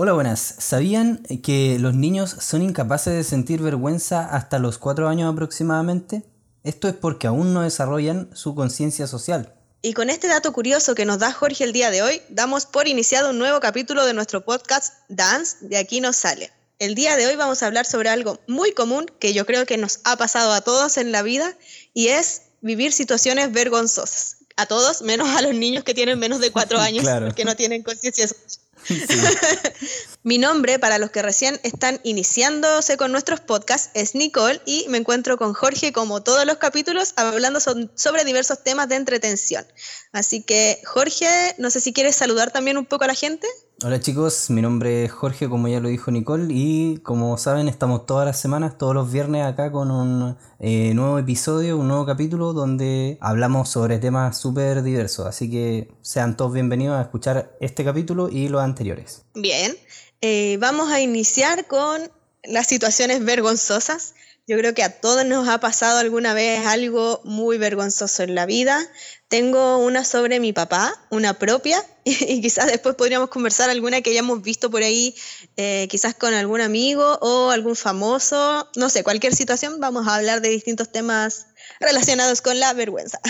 Hola, buenas. ¿Sabían que los niños son incapaces de sentir vergüenza hasta los 4 años aproximadamente? Esto es porque aún no desarrollan su conciencia social. Y con este dato curioso que nos da Jorge el día de hoy, damos por iniciado un nuevo capítulo de nuestro podcast Dance, de aquí nos sale. El día de hoy vamos a hablar sobre algo muy común que yo creo que nos ha pasado a todos en la vida y es vivir situaciones vergonzosas. A todos, menos a los niños que tienen menos de cuatro años, porque no tienen conciencia social. Mi nombre, para los que recién están iniciándose con nuestros podcasts, es Nicole y me encuentro con Jorge como todos los capítulos hablando sobre diversos temas de entretención. Así que, Jorge, no sé si quieres saludar también un poco a la gente. Hola chicos, mi nombre es Jorge, como ya lo dijo Nicole, y como saben estamos todas las semanas, todos los viernes acá con un eh, nuevo episodio, un nuevo capítulo donde hablamos sobre temas súper diversos, así que sean todos bienvenidos a escuchar este capítulo y los anteriores. Bien, eh, vamos a iniciar con las situaciones vergonzosas. Yo creo que a todos nos ha pasado alguna vez algo muy vergonzoso en la vida. Tengo una sobre mi papá, una propia, y, quizás después podríamos conversar alguna que hayamos visto por ahí, eh, quizás con algún amigo o algún famoso, no sé, cualquier situación, vamos a hablar de distintos temas relacionados con la vergüenza.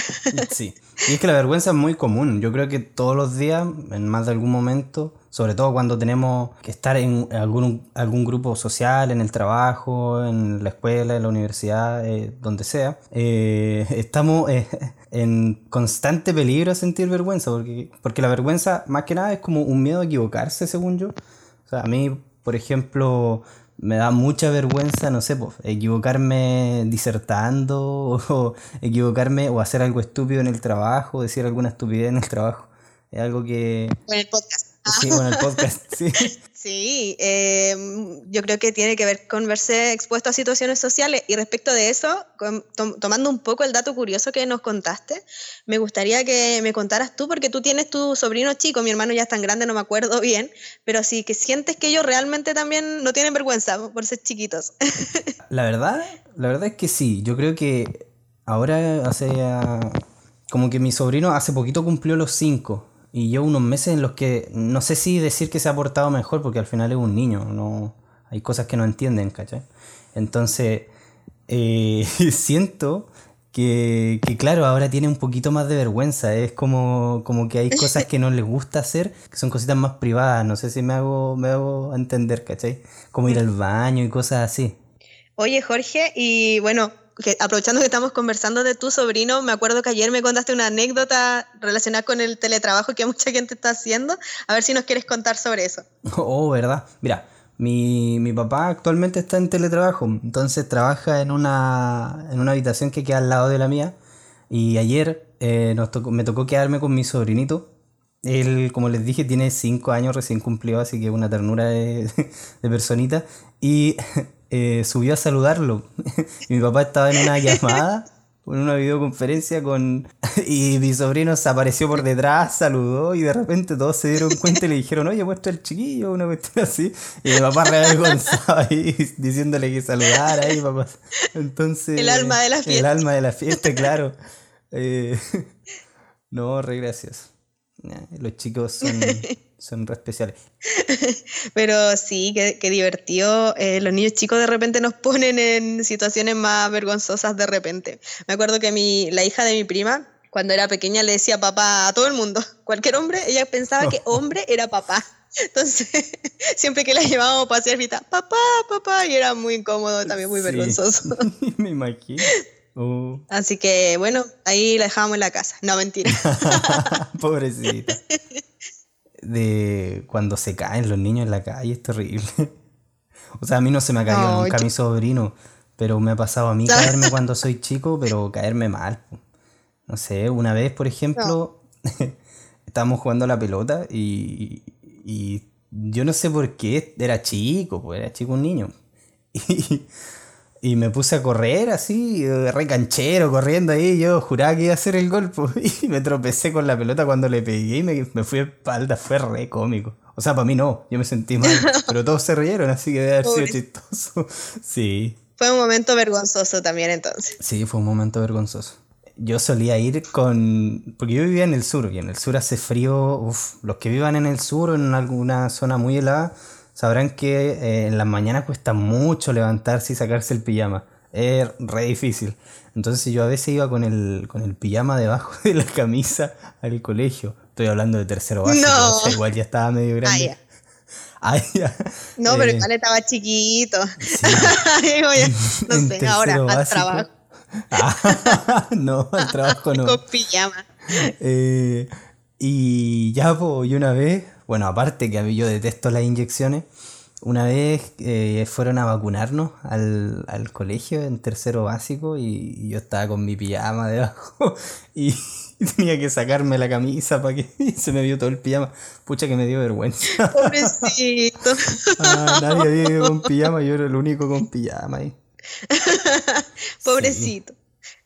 Sí, y es que la vergüenza es muy común, yo creo que todos los días, en más de algún momento, sobre todo cuando tenemos que estar en algún, algún grupo social, en el trabajo, en la escuela, en la universidad, eh, donde sea, eh, estamos en constante peligro de sentir vergüenza, porque, porque la vergüenza más que nada es como un miedo a equivocarse, según yo. O sea, a mí, por ejemplo, me da mucha vergüenza, no sé, pues, equivocarme disertando o equivocarme o hacer algo estúpido en el trabajo, decir alguna estupidez en el trabajo. Es algo que... En el podcast. Sí, con el podcast, sí. Sí, em, yo creo que tiene que ver con verse expuesto a situaciones sociales. Y respecto de eso, tomando un poco el dato curioso que nos contaste, me gustaría que me contaras tú, porque tú tienes tu sobrino chico, mi hermano ya es tan grande, no me acuerdo bien, pero sí que sientes que ellos realmente también no tienen vergüenza por ser chiquitos. La verdad, la verdad es que sí, yo creo que ahora hace... Como que mi sobrino hace poquito cumplió los cinco y yo unos meses en los que no sé si decir que se ha portado mejor porque al final es un niño, no hay cosas que no entienden, ¿cachai? Entonces, eh, siento que, que, claro, ahora tiene un poquito más de vergüenza, es como, como que hay cosas que no les gusta hacer, que son cositas más privadas, no sé si me hago, me hago entender, ¿cachai? Como ir al baño y cosas así. Oye, Jorge, y bueno, aprovechando que estamos conversando de tu sobrino, me acuerdo que ayer me contaste una anécdota relacionada con el teletrabajo que mucha gente está haciendo. A ver si nos quieres contar sobre eso. Oh, ¿verdad? Mira, mi, mi papá actualmente está en teletrabajo, entonces trabaja en una, en una habitación que queda al lado de la mía. Y ayer eh, me tocó quedarme con mi sobrinito. Él, como les dije, tiene 5 años recién cumplido, así que una ternura de personita. Y eh, subió a saludarlo. y mi papá estaba en una llamada, en una videoconferencia con... y mi sobrino se apareció por detrás, saludó y de repente todos se dieron cuenta y le dijeron, oye, muestra el chiquillo, una cuestión así. Y mi papá reavergonzado ahí diciéndole que saludara ahí, papá. Entonces... El alma de la fiesta. El alma de la fiesta, claro. Eh, no, re gracias. Los chicos son son re especiales. Pero sí, qué, divertido. Eh, los niños chicos de repente nos ponen en situaciones más vergonzosas de repente. Me acuerdo que mi, la hija de mi prima, cuando era pequeña, le decía papá a todo el mundo. Cualquier hombre, ella pensaba que hombre era papá. Entonces, siempre que la llevábamos a pasear, gritaba, papá, papá, y era muy incómodo, también muy vergonzoso. Me imagino. Uh. Así que, bueno, ahí la dejábamos en la casa. No, mentira. Pobrecita de cuando se caen los niños en la calle, es terrible. o sea, a mí no se me ha caído nunca mi sobrino, pero me ha pasado a mí caerme cuando soy chico, pero caerme mal. No sé, una vez, por ejemplo, estábamos jugando a la pelota y, y yo no sé por qué, era chico, pues era chico un niño. Y y me puse a correr así, re canchero, corriendo ahí. Yo juraba que iba a hacer el golpe. Y me tropecé con la pelota cuando le pegué y me, me fui a espalda. Fue re cómico. O sea, para mí no, yo me sentí mal. pero todos se rieron, así que debe haber sido chistoso. Sí. Fue un momento vergonzoso también entonces. Sí, fue un momento vergonzoso. yo solía ir con... Porque yo vivía en el sur y en el sur hace frío. Uf, los que vivan en el sur en alguna zona muy helada sabrán que eh, en las mañanas cuesta mucho levantarse y sacarse el pijama. Es re difícil. Entonces yo a veces iba con el, con el pijama debajo de la camisa al colegio. Estoy hablando de tercero básico, no. igual ya estaba medio grande. Ah, ya. No, pero eh, igual estaba chiquito. no sé, ahora al trabajo. Ah, no, al trabajo no. Con pijama. Eh, y ya, pues, y una vez, bueno, aparte que yo detesto las inyecciones, una vez eh, fueron a vacunarnos al, al, colegio en tercero básico y, yo estaba con mi pijama debajo y, tenía que sacarme la camisa para que se me vio todo el pijama. Pucha que me dio vergüenza. Pobrecito. ah, nadie vive con pijama, yo era el único con pijama ahí. Pobrecito.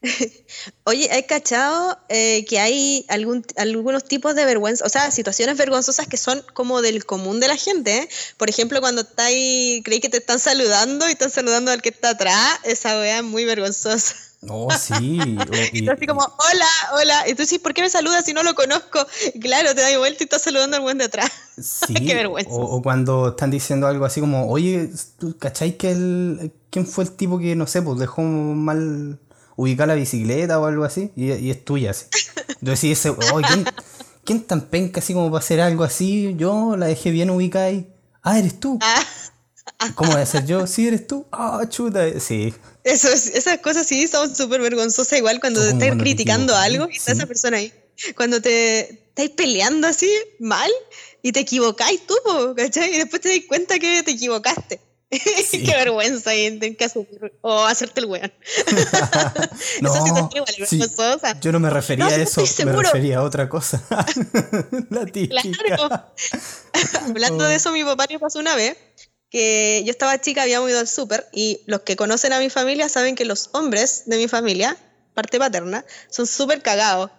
Oye, ¿hay cachado eh, que hay algún, algunos tipos de vergüenza, o sea, situaciones vergonzosas que son como del común de la gente? ¿eh? Por ejemplo, cuando estáis, creí que te están saludando y están saludando al que está atrás, esa wea es muy vergonzosa. Oh, sí. y, así como, hola, hola. Y tú dices, ¿por qué me saludas si no lo conozco? Y claro, te das vuelta y estás saludando al buen de atrás. Sí. qué vergüenza. O, o, cuando están diciendo algo así como, oye, ¿tú cacháis que el. ¿Quién fue el tipo que, no sé, pues dejó mal ubicar la bicicleta o algo así y, es tuya así. Ese, oh, ¿quién, ¿quién, tan penca así como para hacer algo así? Yo la dejé bien ubicada ahí. Ah, eres tú. Ah. ¿Cómo voy a ser yo? Sí, eres tú. Ah, chuta. Sí. Eso, esas cosas sí son súper vergonzosas igual cuando te estás criticando algo y está esa persona ahí. Cuando te estáis peleando así mal y te equivocáis tú, ¿cachai? Y después te das cuenta que te equivocaste. Qué vergüenza y en caso o hacerte el weón. no, yo no me refería a eso, me refería a otra cosa. La típica. Hablando de oh. eso, mi papá me pasó una vez que yo estaba chica, habíamos ido al súper y los que conocen a mi familia saben que los hombres de mi familia, parte paterna, son súper cagados.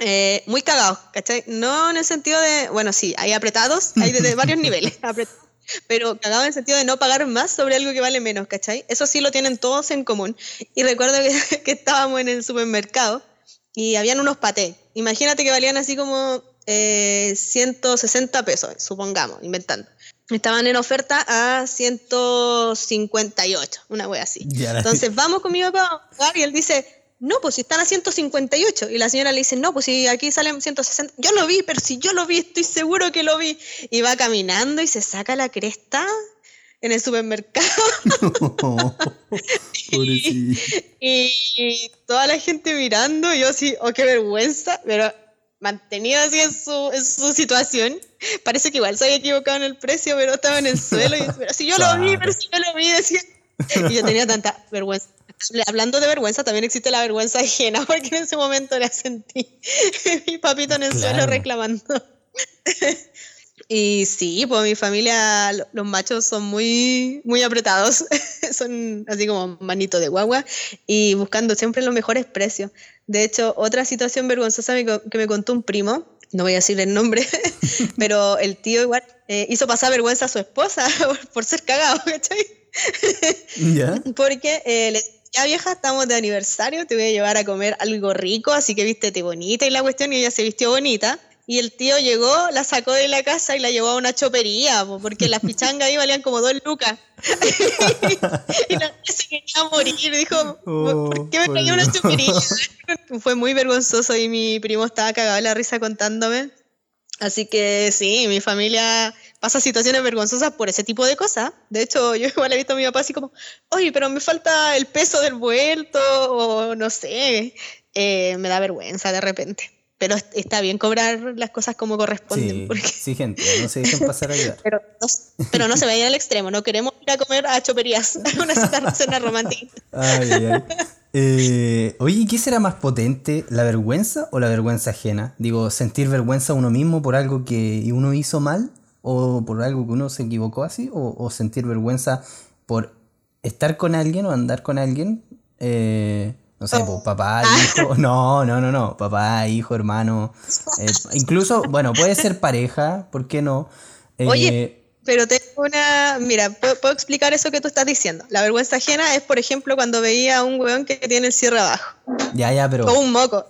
Eh, muy cagados, ¿cachai? No en el sentido de, bueno, sí, hay apretados, hay de, varios niveles, apretados pero cagado en el sentido de no pagar más sobre algo que vale menos, ¿cachai? Eso sí lo tienen todos en común. Y recuerdo que, estábamos en el supermercado y habían unos patés. Imagínate que valían así como 160 eh, pesos, supongamos, inventando. Estaban en oferta a 158, una wea así. Entonces vamos con mi papá y él dice, no, pues si están a 158. Y la señora le dice, no, pues si aquí salen 160. Yo lo vi, pero si yo lo vi, estoy seguro que lo vi. Y va caminando y se saca la cresta en el supermercado. y, toda la gente mirando, yo así, oh, qué vergüenza, pero mantenido así en su, su situación. Parece que igual se había equivocado en el precio, pero estaba en el suelo. Y, pero si yo lo vi, pero si yo lo vi, decía. Y yo tenía tanta vergüenza hablando de vergüenza, también existe la vergüenza ajena, porque en ese momento la sentí mi papito en el suelo reclamando. y sí, pues mi familia, los machos son muy, muy apretados, son así como manito de guagua y buscando siempre los mejores precios. De hecho, otra situación vergonzosa que me contó un primo, no voy a decir el nombre, pero el tío igual eh, hizo pasar vergüenza a su esposa por, ser cagado, ¿cachai? Porque eh, le ya vieja, estamos de aniversario, te voy a llevar a comer algo rico, así que vístete bonita y la cuestión, y ella se vistió bonita. Y el tío llegó, la sacó de la casa y la llevó a una chopería, porque las pichangas ahí valían como dos lucas. y la se quería morir, dijo, oh, ¿por qué me traía una chopería? Fue muy vergonzoso y mi primo estaba cagado de la risa contándome. Así que sí, mi familia pasa situaciones vergonzosas por ese tipo de cosas. De hecho, yo igual he visto a mi papá así como, oye, pero me falta el peso del vuelto, o no sé, eh, me da vergüenza de repente. Pero está bien cobrar las cosas como corresponden. Sí, gente, no se dejen pasar a ayudar. pero, no, pero no se vayan al extremo, no queremos ir a comer a choperías, una cena romántica. Ay, ay, eh, oye, ¿qué será más potente, la vergüenza o la vergüenza ajena? Digo, sentir vergüenza uno mismo por algo que uno hizo mal o por algo que uno se equivocó así, o, sentir vergüenza por estar con alguien o andar con alguien, eh, no sé, pues, papá, hijo, no, no, no, no, papá, hijo, hermano, eh, incluso, bueno, puede ser pareja, ¿por qué no? Oye, pero tengo una. Mira, puedo, explicar eso que tú estás diciendo. La vergüenza ajena es, por ejemplo, cuando veía a un weón que tiene el cierre abajo. Ya, ya, pero. O un moco.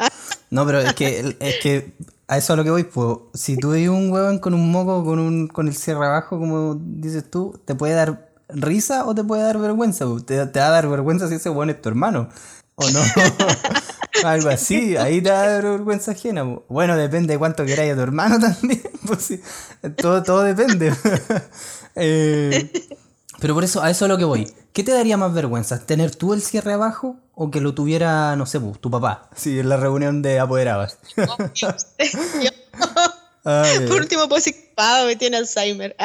No, pero es que, es que a eso a lo que voy, pues. Si tú veis un weón con un moco, con, un, con el cierre abajo, como dices tú, te puede dar risa o te puede dar vergüenza. Te, te va a dar vergüenza si ese weón es tu hermano. ¿O no? Algo así, ahí te da vergüenza ajena. Bueno, depende de cuánto queráis a tu hermano también. Pues sí, todo, todo depende. Eh, pero por eso, a eso es lo que voy. ¿Qué te daría más vergüenza? ¿Tener tú el cierre abajo o que lo tuviera, no sé, pues, tu papá? Sí, en la reunión de apoderadas. por último, pues si papá me tiene Alzheimer.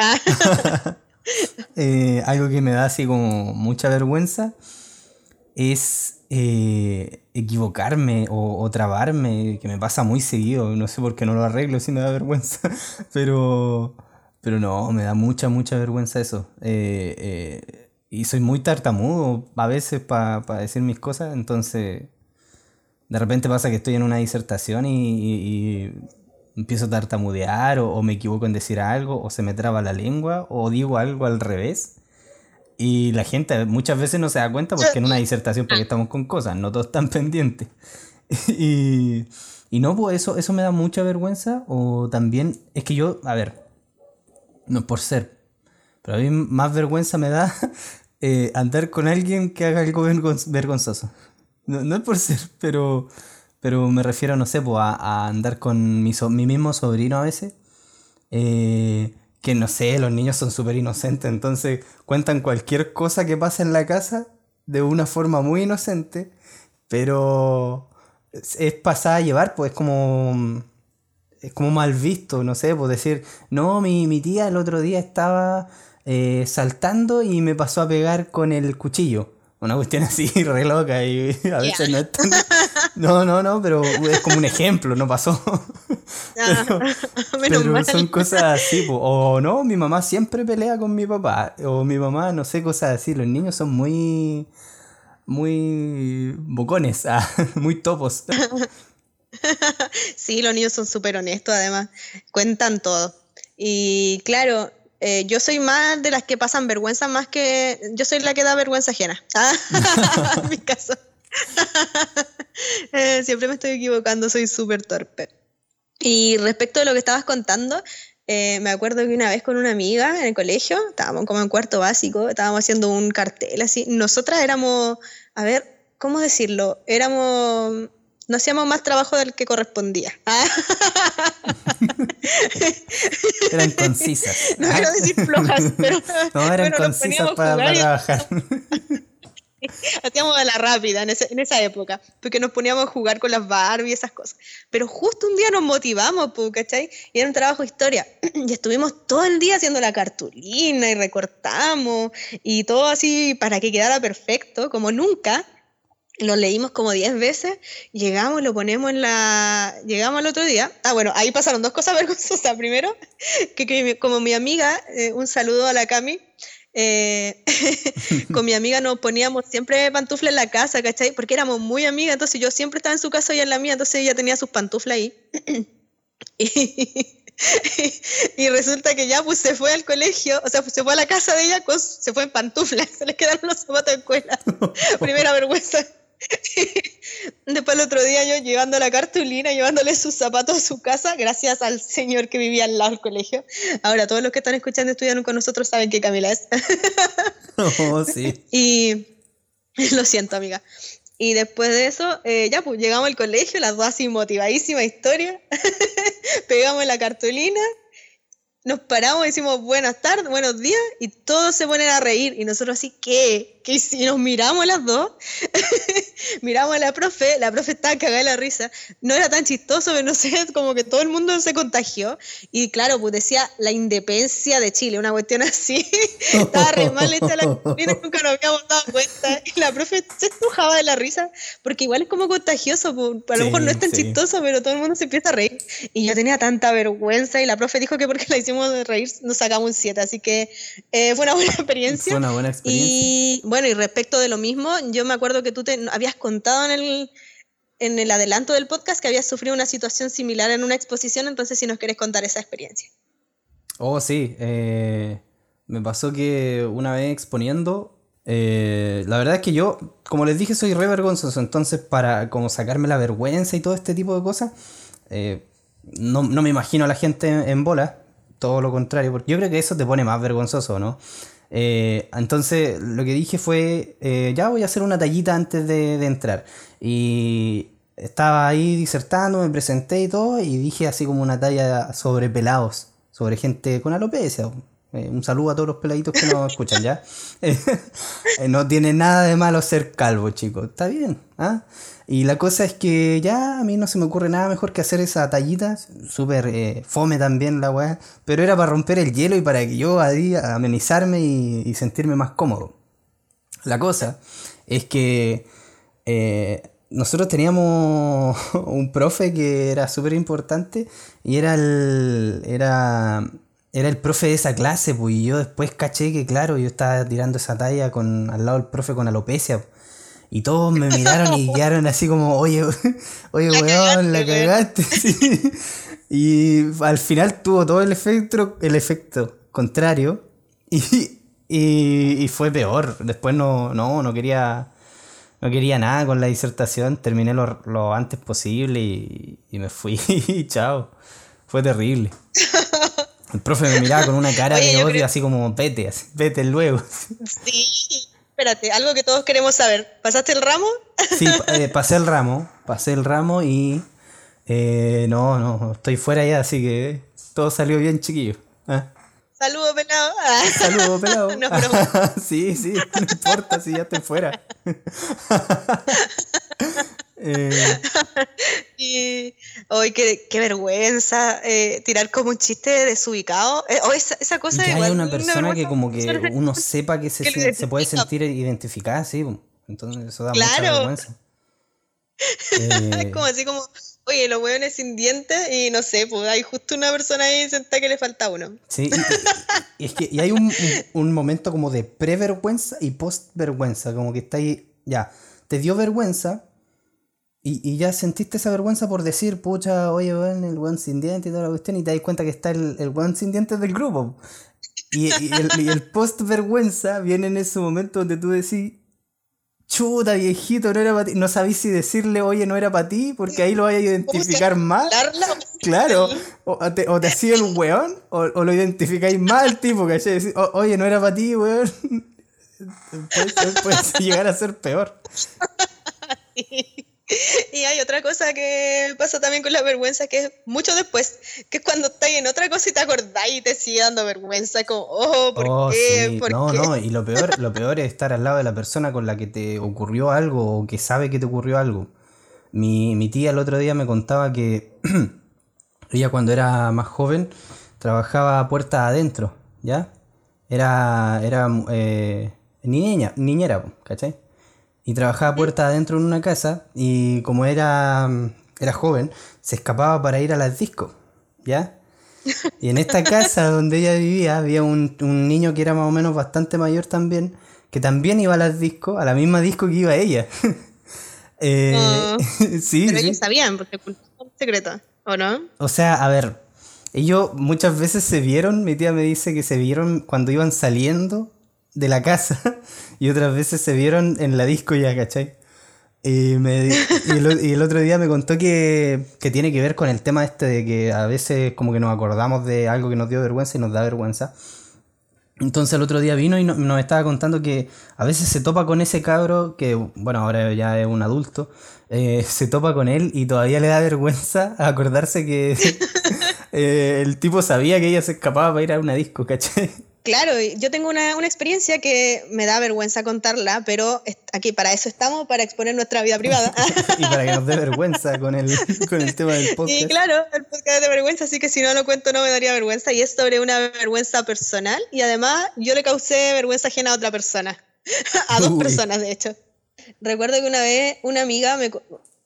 Eh, algo que me da así como mucha vergüenza es eh, equivocarme o, trabarme, que me pasa muy seguido, no sé por qué no lo arreglo si me da vergüenza, pero, pero no, me da mucha, mucha vergüenza eso. Eh, eh, y soy muy tartamudo a veces para decir mis cosas, entonces de repente pasa que estoy en una disertación y, empiezo a tartamudear o me equivoco en decir algo o se me traba la lengua o digo algo al revés y la gente muchas veces no se da cuenta porque en una disertación porque estamos con cosas, no todos están pendientes. y, y no, pues eso, eso me da mucha vergüenza. O también, es que yo, a ver, no por ser, pero a mí más vergüenza me da eh, andar con alguien que haga algo vergonzoso. No, es por ser, pero, pero me refiero, no sé, pues a, andar con mi, mi mismo sobrino a veces. Eh, que no sé, los niños son súper inocentes, entonces cuentan cualquier cosa que pasa en la casa de una forma muy inocente, pero es pasada a llevar, pues es como, es como mal visto, no sé, pues decir, no, mi, mi tía el otro día estaba eh, saltando y me pasó a pegar con el cuchillo. Una cuestión así, re loca, y a veces no es tan... No, no, no, pero es como un ejemplo, no pasó. Ah, pero, son cosas así, o no, mi mamá siempre pelea con mi papá, o mi mamá, no sé, cosas así. Los niños son muy, muy bocones, ah, muy topos. Sí, los niños son súper honestos, además, cuentan todo. Y claro, eh, yo soy más de las que pasan vergüenza, más que. Yo soy la que da vergüenza ajena. en mi caso. Eh, siempre me estoy equivocando, soy súper torpe. Y respecto de lo que estabas contando, eh, me acuerdo que una vez con una amiga en el colegio, estábamos como en cuarto básico, estábamos haciendo un cartel así. Nosotras éramos, a ver, ¿cómo decirlo? Éramos no hacíamos más trabajo del que correspondía. eran concisas. No quiero decir flojas, pero. No, eran concisas para, trabajar. Hacíamos a la rápida en, en, esa época, porque nos poníamos a jugar con las Barbie y esas cosas. Pero justo un día nos motivamos, ¿cachai? Y era un trabajo de historia. Y estuvimos todo el día haciendo la cartulina y recortamos y todo así para que quedara perfecto, como nunca lo leímos como 10 veces, llegamos, lo ponemos en la... Llegamos al otro día. Ah, bueno, ahí pasaron dos cosas vergonzosas. Primero, que, como mi amiga, eh, un saludo a la Cami, eh, con mi amiga nos poníamos siempre pantuflas en la casa, ¿cachai? Porque éramos muy amigas, entonces yo siempre estaba en su casa y en la mía, entonces ella tenía sus pantuflas ahí. y, resulta que ya pues se fue al colegio, o sea, se fue a la casa de ella, se fue en pantuflas, se le quedaron los zapatos en escuela. Primera vergüenza. Después el otro día yo llevando la cartulina, llevándole sus zapatos a su casa, gracias al señor que vivía al lado del colegio. Ahora todos los que están escuchando estudiando con nosotros saben que Camila es. Oh, sí. Y lo siento, amiga. Y después de eso, eh, ya pues llegamos al colegio, las dos así motivadísima historia. Pegamos la cartulina nos paramos y decimos buenas tardes, buenos días, y todos se ponen a reír. Y nosotros así, ¿qué? ¿Qué? Y nos miramos las dos, miramos a la profe, la profe estaba cagada de la risa. No era tan chistoso, pero no sé, como que todo el mundo se contagió. Y claro, pues decía la independencia de Chile, una cuestión así. estaba re mal hecha la nunca nos habíamos dado cuenta. Y la profe se estrujaba de la risa, porque igual es como contagioso, pues, a lo mejor no es tan chistoso, pero todo el mundo se empieza a reír. Y yo tenía tanta vergüenza, y la profe dijo que porque la hicimos de reír, nos sacamos un 7, así que eh, fue una buena experiencia. Fue una buena experiencia. Y bueno, y respecto de lo mismo, yo me acuerdo que tú te habías contado en el, en el adelanto del podcast que habías sufrido una situación similar en una exposición, entonces si nos quieres contar esa experiencia. Oh, sí. Eh, Me pasó que una vez exponiendo, eh, la verdad es que yo, como les dije, soy re vergonzoso, entonces para como sacarme la vergüenza y todo este tipo de cosas, eh, no, me imagino a la gente en, bola, todo lo contrario, porque yo creo que eso te pone más vergonzoso, ¿no? Eh, entonces lo que dije fue, ya voy a hacer una tallita antes de, de entrar. Y estaba ahí disertando, me presenté y todo, y dije así como una talla sobre pelados, sobre gente con alopecia. Eh, un saludo a todos los peladitos que nos escuchan ya. Eh, no tiene nada de malo ser calvo, chicos. Está bien. ¿ah? Y la cosa es que ya a mí no se me ocurre nada mejor que hacer esa tallita. Súper eh, fome también la weá. Pero era para romper el hielo y para que yo ahí amenizarme y, sentirme más cómodo. La cosa es que nosotros teníamos un profe que era súper importante y era el, era, era el profe de esa clase, pues, y yo después caché que, claro, yo estaba tirando esa talla con, al lado del profe con alopecia. Y todos me miraron y quedaron así como, oye, oye, weón, la cagaste. Y al final tuvo todo el efecto, el efecto contrario. Y, y, y fue peor. Después no, no, no quería no quería nada con la disertación, terminé lo, antes posible y, me fui. Chao. Fue terrible. El profe me miraba con una cara de odio, así como vete, vete luego. Sí, espérate, algo que todos queremos saber. ¿Pasaste el ramo? Sí, eh, pasé el ramo, pasé el ramo y eh, no, no, estoy fuera ya, así que todo salió bien, chiquillo. ¿eh? Saludos, pelado. Saludos, pelado. no, sí, sí, no importa si ya estoy fuera. Eh. Y hoy qué, qué, vergüenza eh, tirar como un chiste desubicado. Eh, o esa, esa cosa que hay una persona que como que uno sepa que se, se, puede sentir identificada, sí. Entonces eso da mucha vergüenza. Eh, como así como Oye, los hueones sin dientes y no sé, pues hay justo una persona ahí sentada que le falta uno. Sí, y, es que y hay un, un, momento como de pre-vergüenza y post-vergüenza, como que está ahí, ya, te dio vergüenza y, y, ya sentiste esa vergüenza por decir, pucha, oye, weón, el weón sin dientes y toda la cuestión, y te das cuenta que está el, el weón sin dientes del grupo. Y, y el, y el post-vergüenza viene en ese momento donde tú decís, chuta, viejito, no era para ti. No sabís si decirle, oye, no era para ti, porque ahí lo vaya a identificar mal. Claro, o te, o te hacía el weón, o, lo identificáis mal, tipo, que oye, no era para ti, weón. puede llegar a ser peor. Y hay otra cosa que pasa también con la vergüenza, que es mucho después, que es cuando estás en otra cosa y te acordás y te sigue dando vergüenza, como, oh, ¿por oh, qué? no, no, y lo peor, lo peor es estar al lado de la persona con la que te ocurrió algo o que sabe que te ocurrió algo. Mi, mi tía el otro día me contaba que ella cuando era más joven trabajaba puerta adentro, ¿ya? Era, era eh, niña, niñera, ¿cachai? Y trabajaba puerta adentro en una casa y como era, era joven, se escapaba para ir a las discos, ¿ya? Y en esta casa donde ella vivía había un, niño que era más o menos bastante mayor también, que también iba a las discos, a la misma disco que iba ella. eh, oh. sí, pero ellos sabían, porque es secreto, ¿o no? O sea, a ver, ellos muchas veces se vieron, mi tía me dice que se vieron cuando iban saliendo de la casa y otras veces se vieron en la disco ya, ¿cachai? Y, me, y, el, otro día me contó que, que, tiene que ver con el tema este de que a veces como que nos acordamos de algo que nos dio vergüenza y nos da vergüenza. Entonces el otro día vino y nos estaba contando que a veces se topa con ese cabro, que bueno, ahora ya es un adulto, eh, se topa con él y todavía le da vergüenza acordarse que eh, el tipo sabía que ella se escapaba para ir a una disco, ¿cachai? Claro, yo tengo una, experiencia que me da vergüenza contarla, pero aquí para eso estamos, para exponer nuestra vida privada. y para que nos dé vergüenza con el, con el tema del podcast. Y claro, el podcast es de vergüenza, así que si no lo cuento no me daría vergüenza. Y es sobre una vergüenza personal y además yo le causé vergüenza ajena a otra persona, a dos personas de hecho. Recuerdo que una vez una amiga me,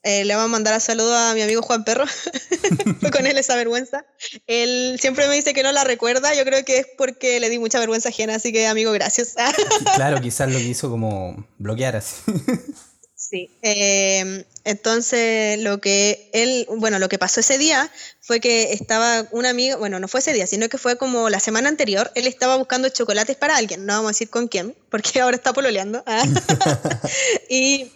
eh, le vamos a mandar a saludo a mi amigo Juan Perro. Con él esa vergüenza. Él siempre me dice que no la recuerda. Yo creo que es porque le di mucha vergüenza ajena. Así que, amigo, gracias. claro, quizás lo hizo como bloquear así. sí, Sí. Em, entonces, lo que él, bueno, lo que pasó ese día fue que estaba un amigo, bueno, no fue ese día, sino que fue como la semana anterior, él estaba buscando chocolates para alguien, no vamos a decir con quién, porque ahora está pololeando. ¿ah? y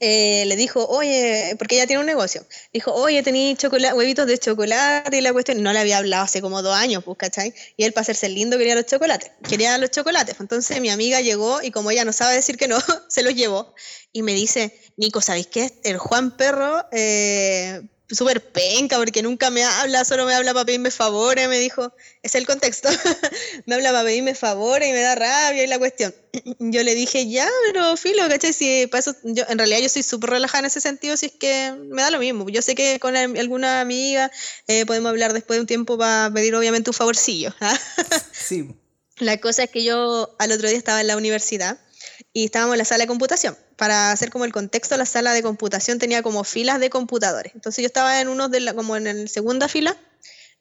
eh, le dijo, oye, porque ella tiene un negocio, dijo, oye, tenía huevitos de chocolate y la cuestión, no le había hablado hace como dos años, pues, ¿cachai? Y él para hacerse lindo quería los chocolates, quería los chocolates. Entonces mi amiga llegó y como ella no sabe decir que no, se los llevó y me dice, Nico, ¿sabéis qué? El Juan Perro eh, súper penca porque nunca me habla, solo me habla para pedirme favores, me dijo, es el contexto, me habla para pedirme favores y me da rabia y la cuestión. Yo le dije, ya, pero filo, ¿cachai? Si para eso, yo, en realidad yo soy súper relajada en ese sentido, si es que me da lo mismo. Yo sé que con alguna amiga eh, podemos hablar después de un tiempo para pedir obviamente un favorcillo. ¿ah? sí. La cosa es que yo al otro día estaba en la universidad y estábamos en la sala de computación. Para hacer como el contexto, la sala de computación tenía como filas de computadores. Entonces yo estaba en uno de la, como en la segunda fila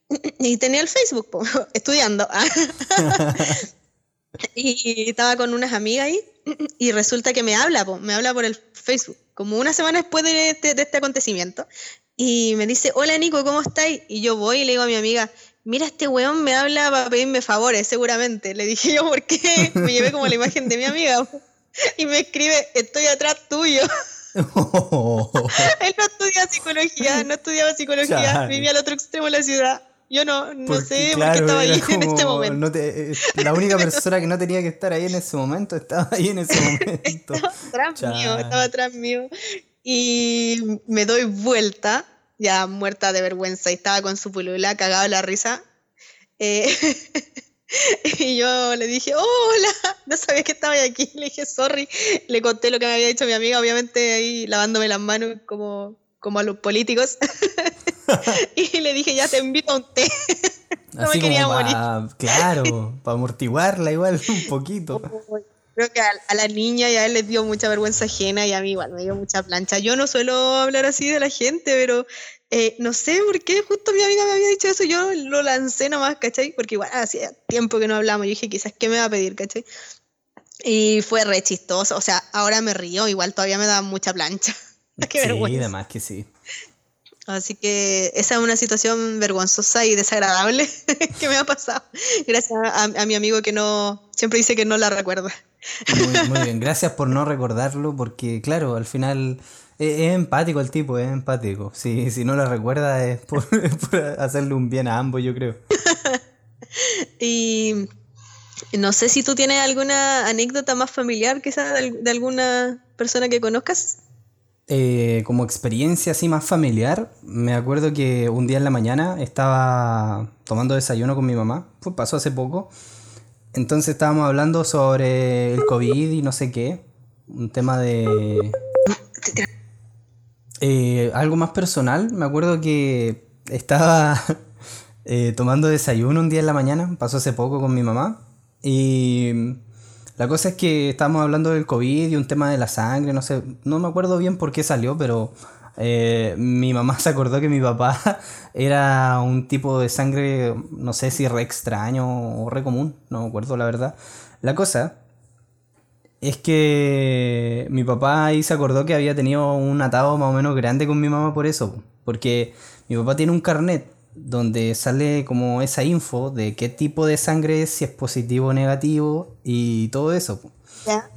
y tenía el Facebook estudiando. y estaba con unas amigas ahí y resulta que me habla, me habla por el Facebook, como una semana después de este, de este acontecimiento. Y me dice, hola Nico, ¿cómo estáis? Y yo voy y le digo a mi amiga, mira, este weón me habla para pedirme favores, seguramente. Le dije yo, ¿por qué? Me llevé como la imagen de mi amiga. Y me escribe, estoy atrás tuyo. Él no estudia psicología, no estudiaba psicología, vivía al otro extremo de la ciudad. Yo no, no sé por qué estaba ahí en este momento. Eh, la única persona que no tenía que estar ahí en ese momento estaba ahí en ese momento. estaba atrás mío, estaba atrás mío. Y me doy vuelta ya muerta de vergüenza y estaba con su pulula cagado la risa. Eh, y yo le dije, hola, no sabía que estaba aquí. Le dije, sorry. Le conté lo que me había dicho mi amiga, obviamente ahí lavándome las manos como, como a los políticos. y le dije, ya te invito a un té. no me quería morir. Claro, para amortiguarla igual un poquito. Creo que a, la niña y a él les dio mucha vergüenza ajena y a mí igual me dio mucha plancha. Yo no suelo hablar así de la gente, pero eh, no sé por qué justo mi amiga me había dicho eso. Yo lo lancé nomás, ¿cachai? Porque igual hacía tiempo que no hablamos. Yo dije, quizás, ¿qué me va a pedir, ¿cachai? Y fue re chistoso. O sea, ahora me río, igual todavía me da mucha plancha. qué vergüenza. Sí, además que sí. Así que esa es una situación vergonzosa y desagradable que me ha pasado. Gracias a, mi amigo que no siempre dice que no la recuerda. Muy, bien, gracias por no recordarlo porque claro, al final es, empático el tipo, es empático. Si, si no la recuerda es por, hacerle un bien a ambos, yo creo. y no sé si tú tienes alguna anécdota más familiar quizás de alguna persona que conozcas. Eh, como experiencia así más familiar, me acuerdo que un día en la mañana estaba tomando desayuno con mi mamá, pues pasó hace poco. Entonces estábamos hablando sobre el COVID y no sé qué, un tema de... Eh, algo más personal, me acuerdo que estaba eh, tomando desayuno un día en la mañana, pasó hace poco con mi mamá, y la cosa es que estábamos hablando del COVID y un tema de la sangre, no sé, no me acuerdo bien por qué salió, pero eh, mi mamá se acordó que mi papá era un tipo de sangre, no sé si re extraño o re común, no me acuerdo la verdad. La cosa es que mi papá ahí se acordó que había tenido un atado más o menos grande con mi mamá por eso, porque mi papá tiene un carnet donde sale como esa info de qué tipo de sangre es, si es positivo o negativo y todo eso.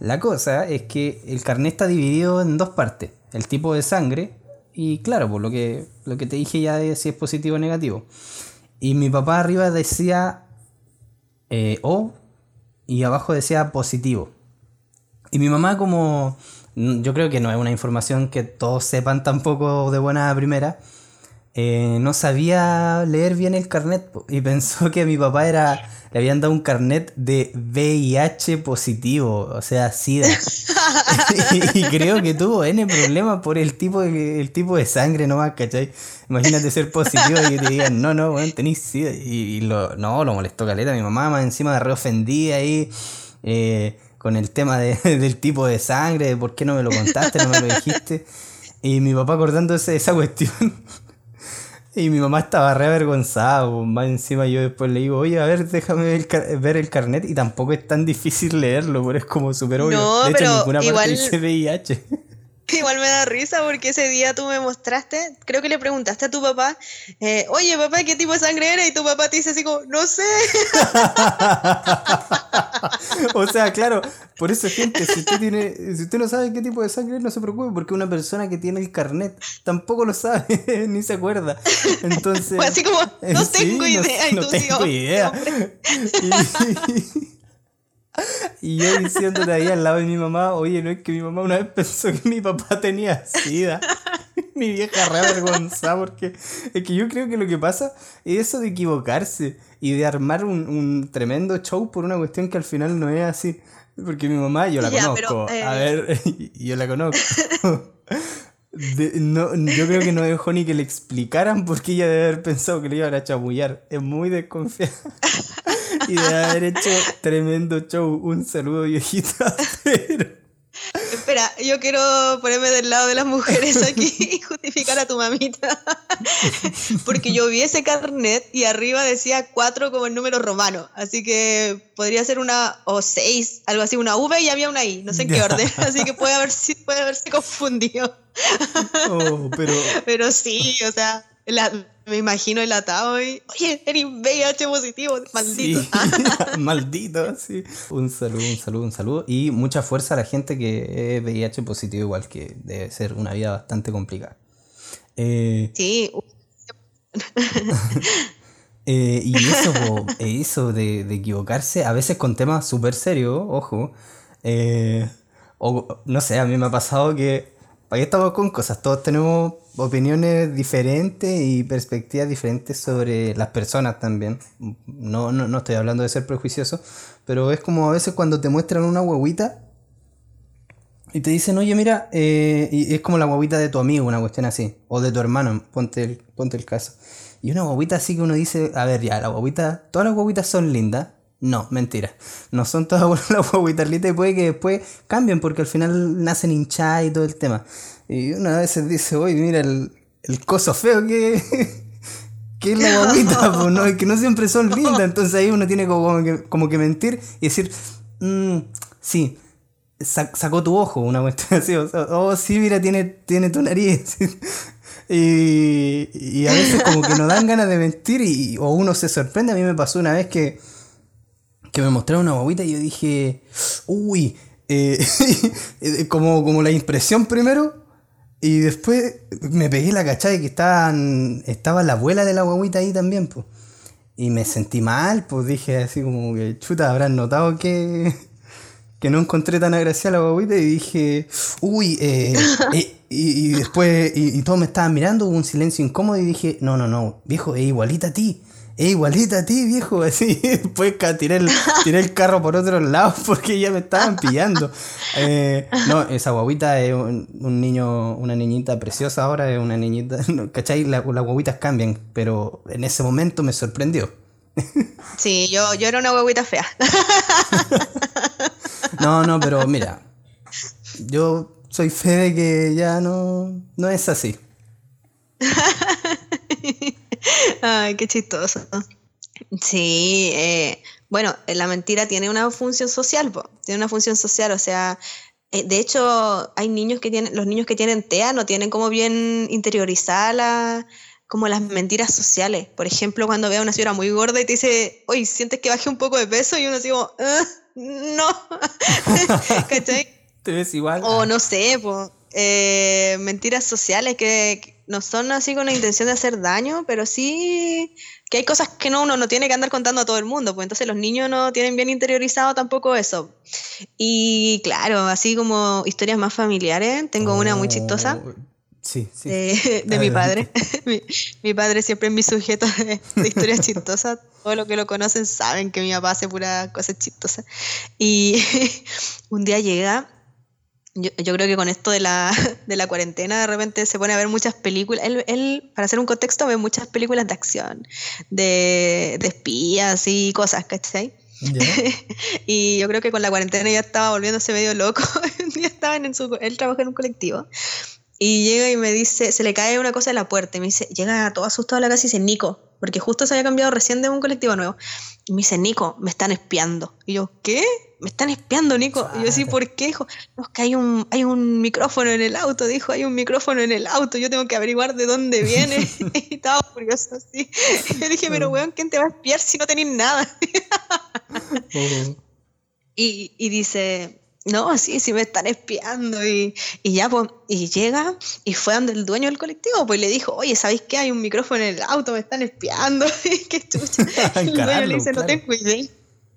La cosa es que el carnet está dividido en dos partes, el tipo de sangre y claro, por lo que, lo que te dije ya de si es positivo o negativo. Y mi papá arriba decía eh, O y abajo decía positivo. Y mi mamá como yo creo que no es una información que todos sepan tampoco de buena primera, eh, no sabía leer bien el carnet y pensó que a mi papá era le habían dado un carnet de VIH positivo, o sea, SIDA. y, creo que tuvo N problemas por el tipo de, el tipo de sangre nomás, ¿cachai? Imagínate ser positivo y que te digan, no, no, bueno, tenés SIDA. Y, lo, no, lo molestó caleta. Mi mamá más encima de reofendida ahí. Eh, con el tema del tipo de sangre, de por qué no me lo contaste, no me lo dijiste. Y mi papá acordándose de esa cuestión, y mi mamá estaba re avergonzada, más encima yo después le digo, oye, a ver, déjame ver el, carnet y tampoco es tan difícil leerlo, pero es como súper obvio. No, de hecho, pero ninguna parte dice VIH. Igual me da risa porque ese día tú me mostraste, creo que le preguntaste a tu papá, eh, oye papá, ¿qué tipo de sangre era? Y tu papá te dice así como, no sé. o sea, claro, por eso gente, si usted, tiene, si usted no sabe qué tipo de sangre es, no se preocupe, porque una persona que tiene el carnet tampoco lo sabe, ni se acuerda. Entonces... Así como, no tengo idea. No, tengo idea. Y yo diciéndole ahí al lado de mi mamá, oye, no es que mi mamá una vez pensó que mi papá tenía sida. mi vieja re avergonzada porque es que yo creo que lo que pasa es eso de equivocarse y de armar un, tremendo show por una cuestión que al final no es así. Porque mi mamá, yo la conozco. A eh, ver, yo la conozco. no, yo creo que no dejó ni que le explicaran porque ella debe haber pensado que le iban a chamullar. Es muy desconfiada. Y de haber hecho tremendo show. Un saludo, viejita. Espera, yo quiero ponerme del lado de las mujeres aquí y justificar a tu mamita. Porque yo vi ese carnet y arriba decía 4 como el número romano. Así que podría ser una o 6, algo así, una V y había una I. No sé en qué orden. Así que puede, haber, puede haberse confundido. Oh, pero... pero sí, o sea, me imagino el atado y, oye, eres VIH positivo, maldito. maldito, sí. Un saludo, un saludo, un saludo. Y mucha fuerza a la gente que es VIH positivo, igual que debe ser una vida bastante complicada. Eh, sí. eh, y eso, eso de, equivocarse, a veces con temas súper serios, ojo. Eh, o no sé, a mí me ha pasado que Ahí estamos con cosas, todos tenemos opiniones diferentes y perspectivas diferentes sobre las personas también. No, no, no estoy hablando de ser prejuicioso, pero es como a veces cuando te muestran una huevita y te dicen, oye, mira, eh", y es como la huevita de tu amigo, una cuestión así, o de tu hermano, ponte el, ponte el caso. Y una huevita así que uno dice, a ver, ya, la huevita, todas las huevitas son lindas, no, mentira. No son todas las guaguitas y puede que después cambien porque al final nacen hinchadas y todo el tema. Y una vez dice, oye, mira el, el coso feo que, que es la guaguita, pues, ¿no? que no siempre son lindas. Entonces ahí uno tiene como, que, como que mentir y decir, mmm, sí, sacó tu ojo, una cuestión así. oh, sí, mira, tiene, tiene tu nariz. y, y a veces como que nos dan ganas de mentir y, o uno se sorprende. A mí me pasó una vez que que me mostraron una bobita y yo dije, uy, eh, como, como la impresión primero. Y después me pegué la cachada de que estaban, estaba la abuela de la guaguita ahí también, pues. Y me sentí mal, pues dije así como que chuta, habrán notado que, que no encontré tan agraciada la guaguita y dije, uy, eh, eh, y, después, y, y, todos me estaban mirando, hubo un silencio incómodo y dije, no, no, no, viejo, es igualita a ti es igualita a ti, viejo. Así, después tiré el, tiré el carro por otro lado porque ya me estaban pillando. Eh, no, esa guaguita es un, niño, una niñita preciosa ahora, es una niñita. ¿Cachai? las guaguitas cambian, pero en ese momento me sorprendió. Sí, yo, yo era una guaguita fea. No, no, pero mira, yo soy fe de que ya no, no es así. Ay, qué chistoso. Sí, eh, bueno, la mentira tiene una función social, tiene una función social, o sea, eh, de hecho, hay niños que tienen, los niños que tienen TEA no tienen como bien interiorizada como las mentiras sociales. Por ejemplo, cuando ve a una señora muy gorda y te dice, oye, ¿sientes que baje un poco de peso? Y uno así como, ah, no. ¿Cachai? Te ves igual. O no sé, pues, mentiras sociales que, no son así con la intención de hacer daño, pero sí que hay cosas que no, uno no tiene que andar contando a todo el mundo, pues entonces los niños no tienen bien interiorizado tampoco eso. Y claro, así como historias más familiares, tengo una muy chistosa. Oh, sí, sí. De, mi padre. mi, padre siempre es mi sujeto de, historias chistosas. Todos los que lo conocen saben que mi papá hace pura cosas chistosas. Y un día llega yo, creo que con esto de la, de la, cuarentena de repente se pone a ver muchas películas. Él, él, para hacer un contexto, ve muchas películas de acción, de, de espías y cosas, ¿cachai? y yo creo que con la cuarentena ya estaba volviéndose medio loco. un día estaba en su, él trabaja en un colectivo y llega y me dice, se le cae una cosa en la puerta y me dice, llega todo asustado a la casa y dice, Nico, porque justo se había cambiado recién de un colectivo nuevo. Y me dice, Nico, me están espiando. Y yo, ¿qué? Me están espiando, Nico. Y yo así, ¿por qué? Dijo, no, es que hay un, hay un micrófono en el auto, dijo, hay un micrófono en el auto, yo tengo que averiguar de dónde viene. y estaba curioso así. Yo dije, pero weón, ¿quién te va a espiar si no tenés nada? Y, y dice, no, sí, sí me están espiando y, y, ya, pues, y llega y fue donde el dueño del colectivo, pues le dijo, oye, ¿sabéis qué? Hay un micrófono en el auto, me están espiando. qué chucha. el dueño le dice, no tengo idea.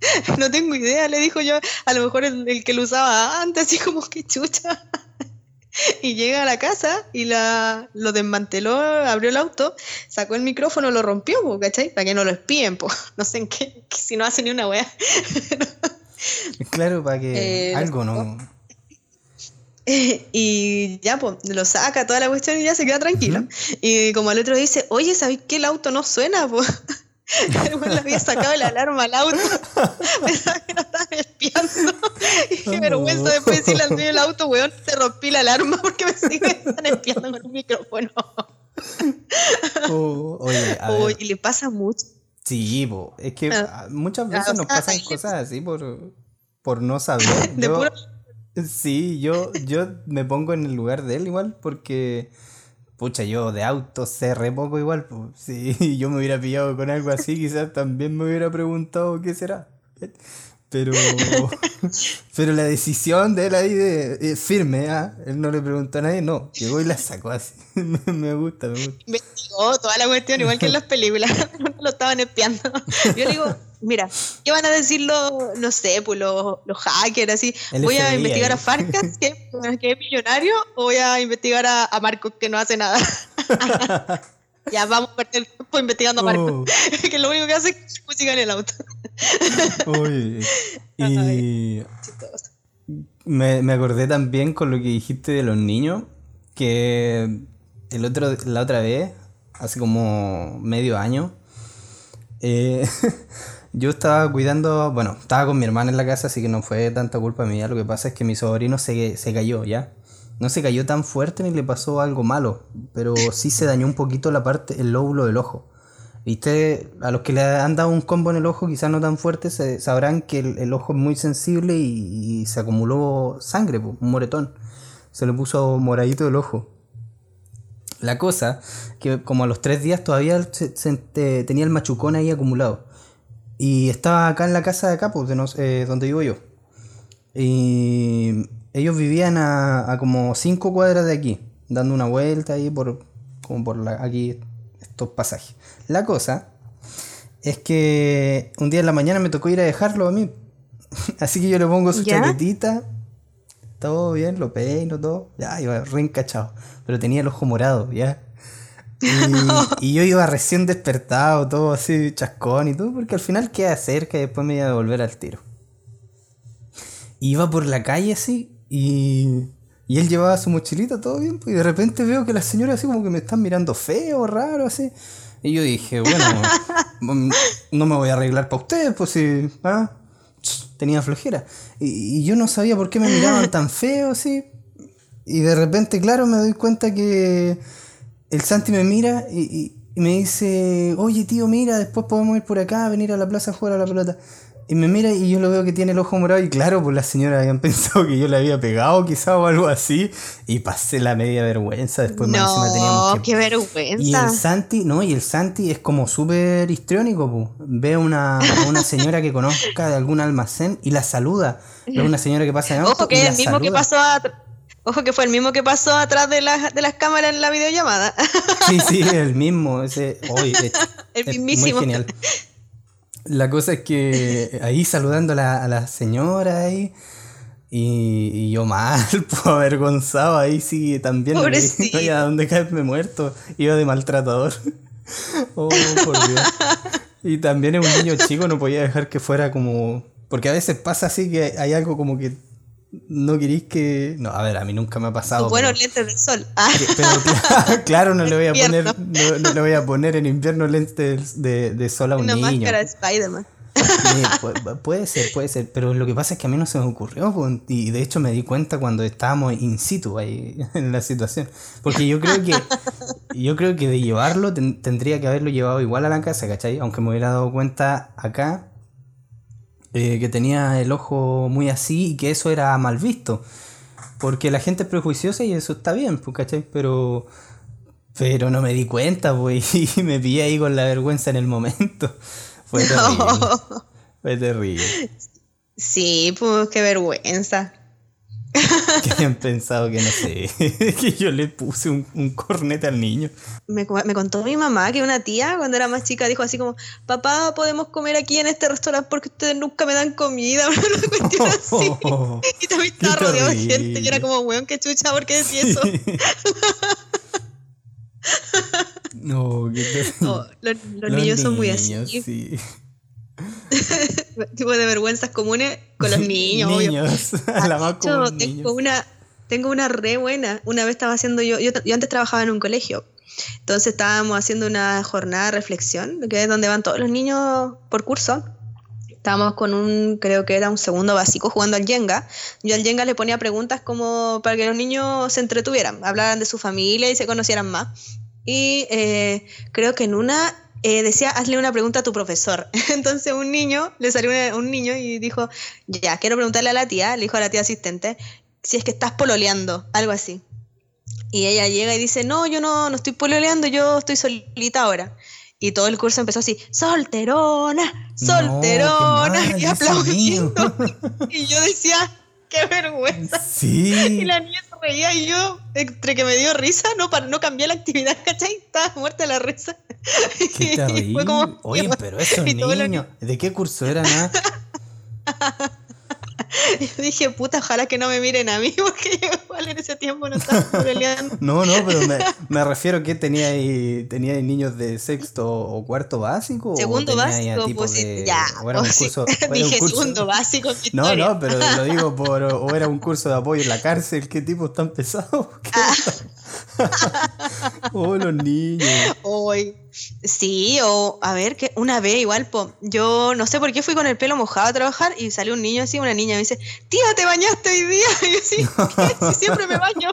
No tengo idea, le dijo yo, a lo mejor el, que lo usaba antes, así como que chucha. y llega a la casa y la, lo desmanteló, abrió el auto, sacó el micrófono, lo rompió, ¿cachai? Para que no lo espíen, pues. No sé en qué, si no hace ni una wea. claro, para que eh, algo no. y ya, pues, lo saca toda la cuestión y ya se queda tranquilo. Y como el otro dice, oye, ¿sabéis que el auto no suena? Pues el le había sacado la alarma al auto. Pensaba que no estaban espiando. Y qué vergüenza después decirle al dueño del auto, weón, te rompí la alarma porque me siguen están espiando con un micrófono. Oh, oye, a ver. y le pasa mucho. Sí, es que ah. muchas veces nos pasan cosas así por, por no saber. Yo, Sí, yo, yo me pongo en el lugar de él igual porque, pucha, yo de auto sé re poco igual. Pues, si yo me hubiera pillado con algo así, quizás también me hubiera preguntado qué será. Pero, pero la decisión de él ahí de, eh, firme, ¿ah? él no le preguntó a nadie, no, llegó y la sacó así. me, gusta, me gusta. Investigó toda la cuestión, igual que en las películas, no lo estaban espiando. Yo le digo, mira, ¿qué van a decir los, no sé, pues los, los hackers? Así, ¿voy a investigar a Farcas, que, es millonario, o voy a investigar a, a Marcos, que no hace nada? ya vamos a perder tiempo investigando a Marcos, oh. que lo único que hace es música en el auto. Uy, y me, me acordé también con lo que dijiste de los niños, que el otro, la otra vez, hace como medio año, eh, yo estaba cuidando, bueno, estaba con mi hermana en la casa, así que no fue tanta culpa mía. Lo que pasa es que mi sobrino se, se cayó, ¿ya? No se cayó tan fuerte ni le pasó algo malo, pero sí se dañó un poquito la parte, el lóbulo del ojo. A los que le han dado un combo en el ojo, quizás no tan fuerte, se, sabrán que el, ojo es muy sensible y, se acumuló sangre, un moretón. Se le puso moradito el ojo. La cosa, que como a los tres días todavía tenía el machucón ahí acumulado. Y estaba acá en la casa de acá, pues, eh, donde vivo yo. Y ellos vivían a, como cinco cuadras de aquí, dando una vuelta ahí por, como por la, aquí estos pasajes. La cosa es que un día en la mañana me tocó ir a dejarlo a mí. Así que yo le pongo su chaquetita, todo bien, lo peino, todo. Ya, iba re encachado. Pero tenía el ojo morado, ya. Y, yo iba recién despertado, todo así, chascón y todo, porque al final queda cerca y después me iba a devolver al tiro. Iba por la calle así y, y él llevaba su mochilita, todo bien, pues, y de repente veo que las señoras así como que me están mirando feo, raro, así. Y yo dije, bueno, mm, no me voy a arreglar para ustedes, pues si ¿ah? tenía flojera. Y, yo no sabía por qué me miraban tan feo así. Y de repente, claro, me doy cuenta que el Santi me mira y, y me dice, oye tío, mira, después podemos ir por acá, venir a la plaza a jugar a la pelota. Y me mira y yo lo veo que tiene el ojo morado y claro, pues las señoras habían pensado que yo le había pegado quizá o algo así y pasé la media vergüenza, después no, más teníamos que... qué vergüenza. Y el Santi, no, y el Santi es como súper histriónico, pues. ve una, una señora que conozca de algún almacén y la saluda, ve una señora que pasa Ojo que es el mismo que pasó Ojo que fue el mismo que pasó atrás de, de las cámaras en la videollamada. Sí, sí, el mismo, ese, hoy el mismísimo. muy genial. La cosa es que ahí saludando a la, a la señora ahí. Y, yo mal, pues avergonzado ahí sí también. No a dónde caerme muerto. Iba de maltratador. oh, por Dios. Y también es un niño chico, no podía dejar que fuera como. Porque a veces pasa así que hay algo como que no queréis que. No, a ver, a mí nunca me ha pasado. Buenos lentes de sol. Ah. Pero claro, no le voy a poner, no, le voy a poner en invierno lentes de, de sol a un Una niño. máscara de Spider-Man. puede, ser, puede ser, pero lo que pasa es que a mí no se me ocurrió y de hecho me di cuenta cuando estábamos in situ ahí en la situación, porque yo creo que yo creo que de llevarlo tendría que haberlo llevado igual a la casa, ¿cachai? Aunque me hubiera dado cuenta acá eh, que tenía el ojo muy así y que eso era mal visto. Porque la gente es prejuiciosa y eso está bien, pues, ¿cachai? Pero, pero no me di cuenta, pues, y me pillé ahí con la vergüenza en el momento. Fue terrible. Fue terrible. Sí, pues qué vergüenza. que habían pensado que no sé, que yo le puse un, un cornete al niño. Me, me, contó mi mamá que una tía cuando era más chica dijo así como, papá, podemos comer aquí en este restaurante porque ustedes nunca me dan comida, una cuestión así. y también estaba rodeado de gente y era como, weón, qué chucha, ¿por qué decís eso? no, qué oh, los, los, los, niños son muy así. Sí. tipo de vergüenzas comunes con los niños. niños. La más común, tengo niños. una tengo una re buena. Una vez estaba haciendo yo, yo, yo antes trabajaba en un colegio. Entonces estábamos haciendo una jornada de reflexión, que es donde van todos los niños por curso. Estábamos con un, creo que era un segundo básico, jugando al Jenga. Yo al Jenga le ponía preguntas como para que los niños se entretuvieran, hablaran de su familia y se conocieran más. Y eh, creo que en una eh, decía, hazle una pregunta a tu profesor. Entonces un niño, le salió una, un niño y dijo, ya, quiero preguntarle a la tía, le dijo a la tía asistente, si es que estás pololeando, algo así. Y ella llega y dice, no, yo no, no estoy pololeando, yo estoy solita ahora. Y todo el curso empezó así, solterona, solterona, no, y aplaudiendo. y yo decía, qué vergüenza. Sí. Y la niña se reía y yo, entre que me dio risa, no, para, no cambié la actividad, ¿cachai? Estaba muerta de la risa. Qué terrible. Como, Oye, pero esos niños, ¿de qué curso eran? ah? Yo dije, puta, ojalá que no me miren a mí, porque igual en ese tiempo no estaba peleando. No, no, pero me, me refiero que tenía ahí, tenía ahí niños de sexto o cuarto básico. o Segundo ahí a básico, pues sí, de- ya. o era un pues sí. curso, o era un Dije curso- segundo básico. No, no, pero lo digo por. O era un curso de apoyo en la cárcel. ¿Qué tipos tan? ¿Qué onda? oh, los niños. Hoy. Sí, o a ver, que una vez igual, po, yo no sé por qué fui con el pelo mojado a trabajar y salió un niño así, una niña me dice, tía, ¿te bañaste hoy día? Y yo sí, ¿qué? Si siempre me baño.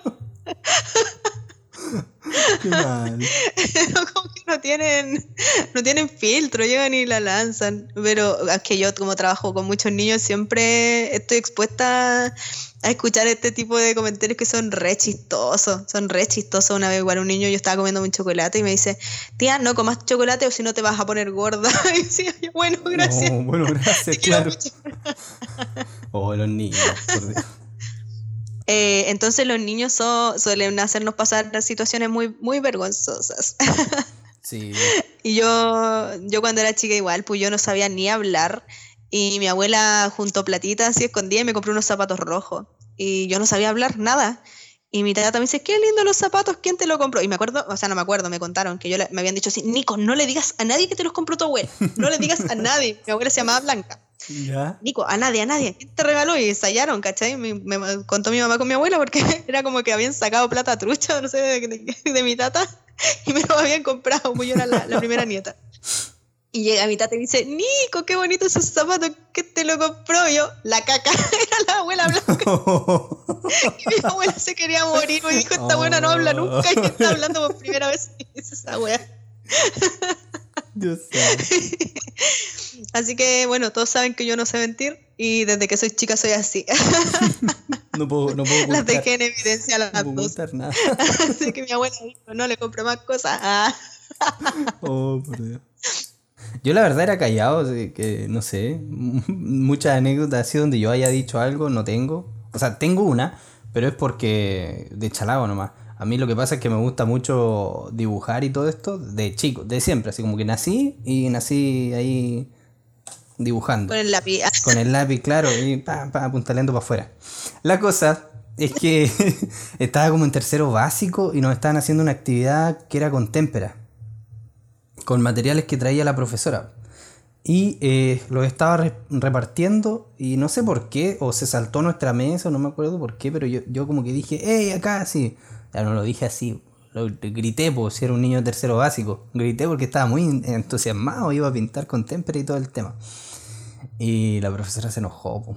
Qué mal. como que no tienen, no tienen filtro, llegan y la lanzan. Pero es que yo como trabajo con muchos niños siempre estoy expuesta a escuchar este tipo de comentarios que son re chistosos. Son re chistosos. Una vez igual un niño yo estaba comiendo un chocolate y me dice, tía, no comas chocolate o si no te vas a poner gorda. Y decía, bueno, gracias. No, bueno, gracias, claro. Oh, los niños. por Dios. Eh, entonces los niños so- suelen hacernos pasar situaciones muy, muy vergonzosas. Sí. Y yo, yo cuando era chica igual, pues yo no sabía ni hablar. Y mi abuela juntó platitas así escondida y me compró unos zapatos rojos. Y yo no sabía hablar nada. Y mi tata me dice, qué lindo los zapatos, ¿quién te lo compró? Y me acuerdo, o sea, no me acuerdo, me contaron que yo le- me habían dicho así, Nico, no le digas a nadie que te los compró tu abuela. No le digas a nadie. Mi abuela se llamaba Blanca. ¿Ya? Nico, a nadie, a nadie. ¿Quién te regaló? Y ensayaron, ¿cachai? Me, me contó mi mamá con mi abuela porque era como que habían sacado plata trucha, no sé, de, de- de mi tata y me lo habían comprado, pues yo era la, la primera nieta. Y llega mi tata y dice, Nico, qué bonito esos zapatos, ¿qué te lo compró? Y yo, la caca, era la abuela blanca. Y mi abuela se quería morir, me dijo, esta buena no habla nunca y está hablando por primera vez. Y dice esa wea. Dios. Así que, bueno, todos saben que yo no sé mentir y desde que soy chica soy así. No puedo, no puedo Las dejé en evidencia a no las puedo dos. ocultar nada. Así que mi abuela dijo, no le compro más cosas. Ah. Oh, por Dios. Yo la verdad era callado, que no sé, muchas anécdotas así donde yo haya dicho algo no tengo. O sea, tengo una, pero es porque de chalado nomás. A mí lo que pasa es que me gusta mucho dibujar y todo esto de chico, de siempre, así como que nací y nací ahí dibujando. Con el lápiz. Con el lápiz, claro, y pa, pa, apuntaleando para afuera. La cosa es que estaba como en tercero básico y nos estaban haciendo una actividad que era con témpera, con materiales que traía la profesora. Y eh, los estaba re- repartiendo y no sé por qué, o se saltó nuestra mesa, no me acuerdo por qué, pero yo, yo como que dije, ¡Ey, acá! Sí, ya no lo dije así, lo grité, pues si era un niño de tercero básico. Grité porque estaba muy entusiasmado, iba a pintar con témpera y todo el tema. Y la profesora se enojó.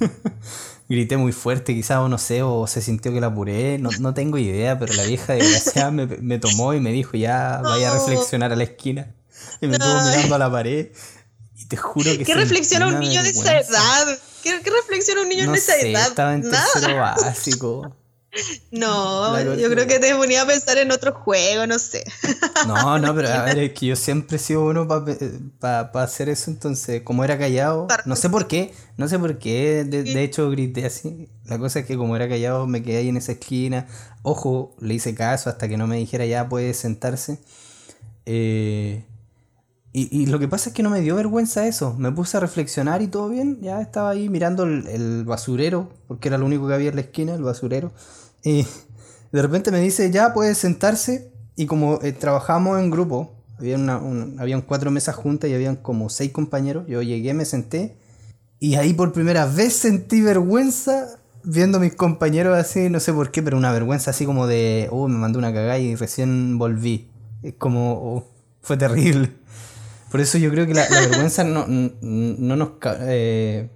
Grité muy fuerte, quizás, o no sé, o se sintió que la apuré, no, no tengo idea, pero la vieja desgraciada me, me tomó y me dijo, ya, vaya a No. reflexionar a la esquina. Y me estuvo mirando a la pared. Y te juro que... ¿Qué reflexiona un niño de esa edad? ¿Qué, reflexiona un niño de esa edad? Estaba en tercero básico. No, yo creo que te ponía a pensar en otro juego, no sé. No, no, pero a ver, es que yo siempre he sido bueno para hacer eso, entonces, como era callado, no sé por qué, no sé por qué, de, hecho grité así. La cosa es que como era callado, me quedé ahí en esa esquina. Ojo, le hice caso hasta que no me dijera ya puede sentarse. Eh, y, lo que pasa es que no me dio vergüenza eso. Me puse a reflexionar y todo bien. Ya estaba ahí mirando el, el basurero, porque era lo único que había en la esquina, el basurero. Y de repente me dice, ya puedes sentarse. Y como eh, trabajamos en grupo, había una, habían cuatro mesas juntas y habían como seis compañeros. Yo llegué, me senté. Y ahí por primera vez sentí vergüenza viendo a mis compañeros así, no sé por qué, pero una vergüenza así como de, oh, me mandó una cagada y recién volví. Es como, oh, fue terrible. Por eso yo creo que la, vergüenza no, no nos... Eh,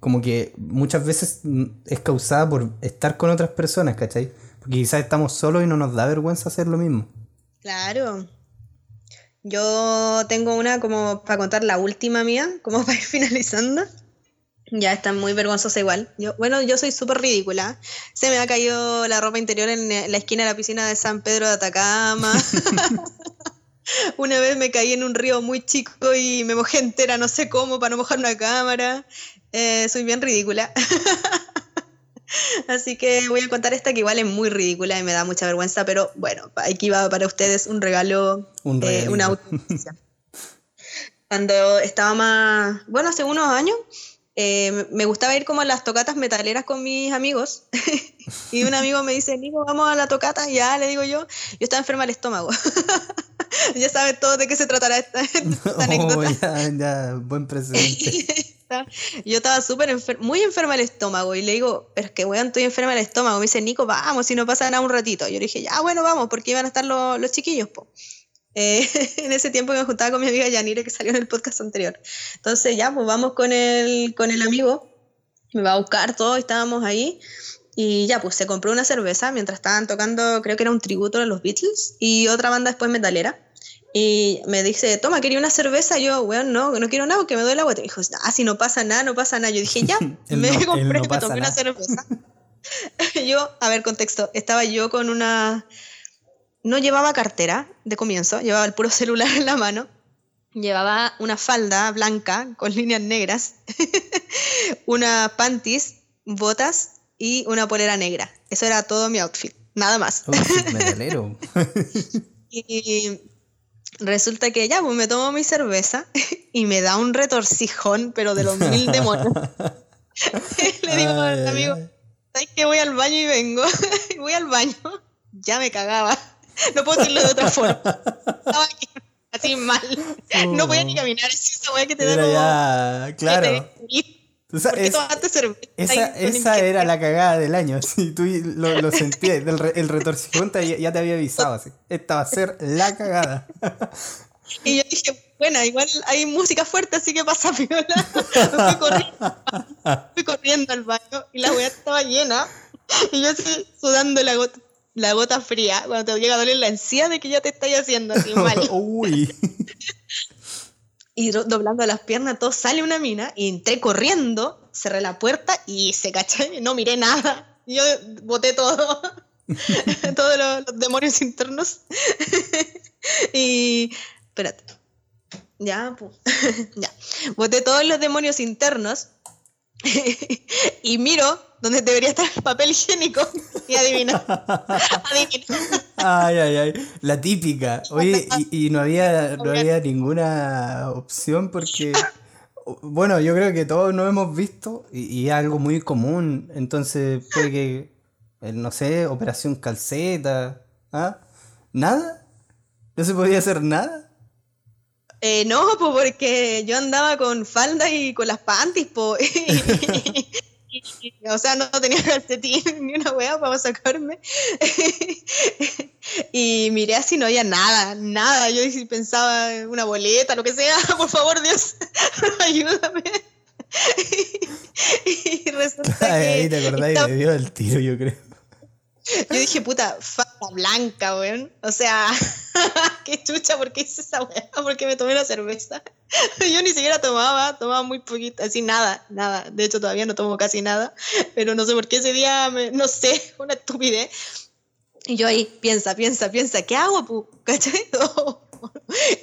como que muchas veces es causada por estar con otras personas, ¿cachai? Porque quizás estamos solos y no nos da vergüenza hacer lo mismo. Claro. Yo tengo una como para contar la última mía, como para ir finalizando. Ya está muy vergonzosa igual. Yo, bueno, yo soy súper ridícula. Se me ha caído la ropa interior en la esquina de la piscina de San Pedro de Atacama. Una vez me caí en un río muy chico y me mojé entera, no sé cómo, para no mojar una cámara. Eh, soy bien ridícula. Así que voy a contar esta que igual es muy ridícula y me da mucha vergüenza, pero bueno, aquí va para ustedes un regalo, un eh, una Cuando estaba más, bueno, hace unos años, eh, me gustaba ir como a las tocatas metaleras con mis amigos. y un amigo me dice, Nico, vamos a la tocata. Ya, le digo yo, yo estaba enferma del estómago. ya sabes todo de qué se tratará esta, anécdota. Ya, buen presente. yo estaba súper muy enferma del estómago y le digo, pero es que weón, estoy enferma del estómago. Me dice, Nico, vamos, si no pasa nada un ratito. Yo le dije, ya, bueno, vamos, porque iban a estar los, chiquillos, po. Eh, en ese tiempo me juntaba con mi amiga Yanire que salió en el podcast anterior. Entonces ya, pues vamos con el, con el amigo, me va a buscar todo, estábamos ahí. Y ya, pues se compró una cerveza mientras estaban tocando, creo que era un tributo de los Beatles y otra banda después metalera. Y me dice, toma, quería una cerveza. yo, weón, no, no quiero nada porque me duele la guata. Y dijo, ah, si no pasa nada, no pasa nada. Yo dije, ya, me compré, me tomé una cerveza. yo, a ver, contexto, estaba yo con una... No llevaba cartera de comienzo, llevaba el puro celular en la mano. Llevaba una falda blanca con líneas negras, una panties, botas y una polera negra. Eso era todo mi outfit, nada más. y resulta que ya, pues me tomo mi cerveza y me da un retorcijón, pero de los mil demonios. Le digo al amigo, ¿sabes que voy al baño y vengo? voy al baño, ya me cagaba. No puedo decirlo de otra forma. Estaba así mal. No podía ni caminar, es esa weá que te da como... Ya, claro. ¿Por qué tomaste cerveza? Esa, esa era la cagada del año. Si tú lo, lo sentías, el, el retorcijón ya te había avisado. Así. Esta va a ser la cagada. Y yo dije, bueno, igual hay música fuerte, así que pasa piola. fui, corriendo, fui corriendo al baño y la weá estaba llena. Y yo así sudando la gota, la gota fría cuando te llega a doler la encía de que ya te estáis haciendo así mal. Uy y doblando las piernas, todo sale una mina, y entré corriendo, cerré la puerta y se caché, no miré nada. Yo boté todo, todos los, demonios internos. y, espérate, ya, ya, boté todos los demonios internos. Y miro donde debería estar el papel higiénico y adivina. Ay, ay, ay. La típica. Oye, y, no, había, no había ninguna opción porque. Bueno, yo creo que todos nos hemos visto y, es algo muy común. Entonces, puede que. No sé, operación calceta. ¿Ah? ¿Nada? ¿No se podía hacer nada? Eh, no, pues porque yo andaba con falda y con las panties, pues. o sea, no tenía calcetín ni una weá para sacarme. y miré así, no había nada, nada. Yo pensaba una boleta, lo que sea, por favor, Dios, ayúdame. y resulta que. Ahí te acordáis y me dio el tiro, yo creo. Yo dije, puta, falta blanca, weón. O sea, qué chucha, ¿por qué hice esa weá? Porque me tomé la cerveza. Yo ni siquiera tomaba, tomaba muy poquito, así nada, nada. De hecho, todavía no tomo casi nada. Pero no sé por qué ese día, me, no sé, una estupidez. Y yo ahí, piensa, piensa, piensa, ¿qué hago, pu? ¿Cachai?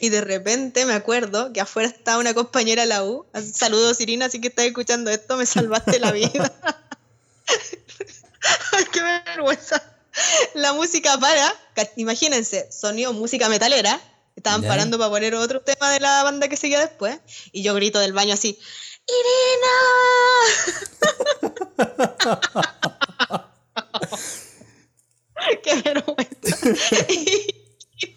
Y de repente me acuerdo que afuera estaba una compañera de la U. Saludos, Irina, así que estás escuchando esto, me salvaste la vida. Ay, qué vergüenza. La música para, imagínense, sonido música metalera. Estaban parando para poner otro tema de la banda que seguía después. Y yo grito del baño así: ¡Irina! ¡Qué vergüenza!